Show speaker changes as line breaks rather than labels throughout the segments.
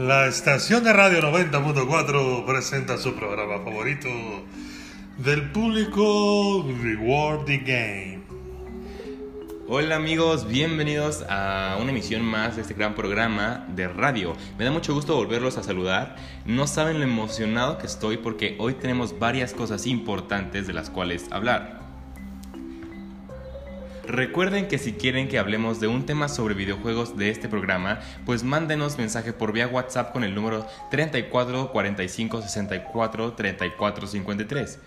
La estación de radio 90.4 presenta su programa favorito del público Reward the Game.
Hola amigos, bienvenidos a una emisión más de este gran programa de radio. Me da mucho gusto volverlos a saludar. No saben lo emocionado que estoy porque hoy tenemos varias cosas importantes de las cuales hablar. Recuerden que si quieren que hablemos de un tema sobre videojuegos de este programa, pues mándenos mensaje por vía WhatsApp con el número 34 45 64 34 53.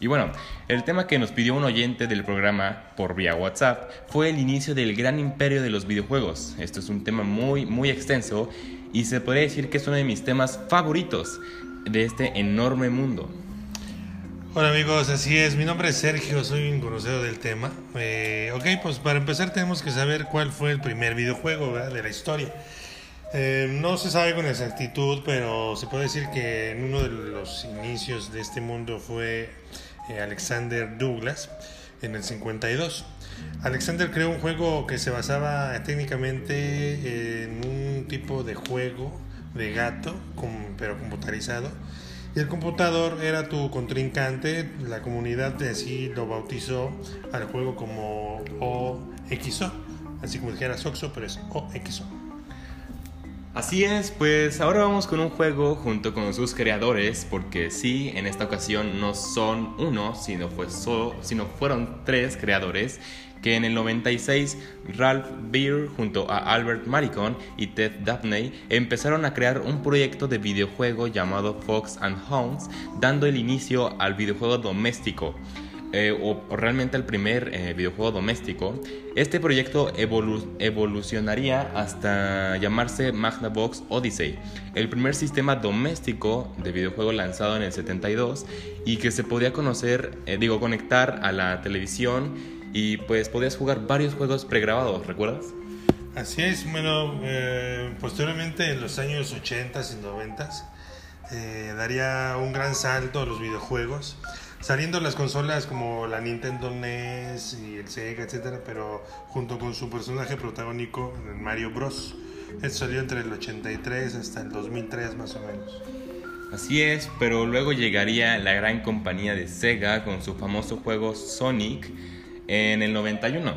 Y bueno, el tema que nos pidió un oyente del programa por vía WhatsApp fue el inicio del gran imperio de los videojuegos. Esto es un tema muy, muy extenso y se podría decir que es uno de mis temas favoritos de este enorme mundo.
Hola amigos, así es, mi nombre es Sergio, soy un conocedor del tema. Eh, ok, pues para empezar tenemos que saber cuál fue el primer videojuego de la historia. Eh, no se sabe con exactitud, pero se puede decir que en uno de los inicios de este mundo fue eh, Alexander Douglas en el 52. Alexander creó un juego que se basaba técnicamente en un tipo de juego de gato, pero computarizado y el computador era tu contrincante, la comunidad de sí lo bautizó al juego como OXO, así como dijera Soxo, pero es OXO.
Así es, pues ahora vamos con un juego junto con sus creadores, porque sí, en esta ocasión no son uno, sino, fue solo, sino fueron tres creadores que en el 96 Ralph Beer junto a Albert Maricon y Ted Dabney empezaron a crear un proyecto de videojuego llamado Fox and Hounds, dando el inicio al videojuego doméstico. Eh, o, realmente el primer eh, videojuego doméstico, este proyecto evolucionaría hasta llamarse Magnavox Odyssey, el primer sistema doméstico de videojuego lanzado en el 72 y que se podía conocer, eh, digo, conectar a la televisión y pues podías jugar varios juegos pregrabados, ¿recuerdas?
Así es, bueno, eh, posteriormente en los años 80 y 90 eh, daría un gran salto a los videojuegos, saliendo las consolas como la Nintendo NES y el Sega, etcétera, pero junto con su personaje protagónico, Mario Bros. Esto salió entre el 83 hasta el 2003 más o menos.
Así es, pero luego llegaría la gran compañía de Sega con su famoso juego Sonic, en el 91,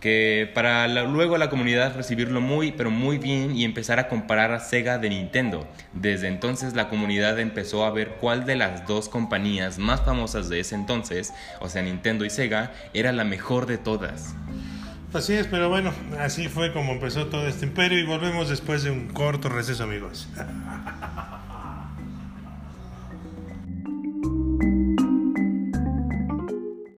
que para luego la comunidad recibirlo muy, pero muy bien y empezar a comparar a Sega de Nintendo. Desde entonces la comunidad empezó a ver cuál de las dos compañías más famosas de ese entonces, o sea Nintendo y Sega, era la mejor de todas.
Así es, pero bueno, así fue como empezó todo este imperio y volvemos después de un corto receso amigos.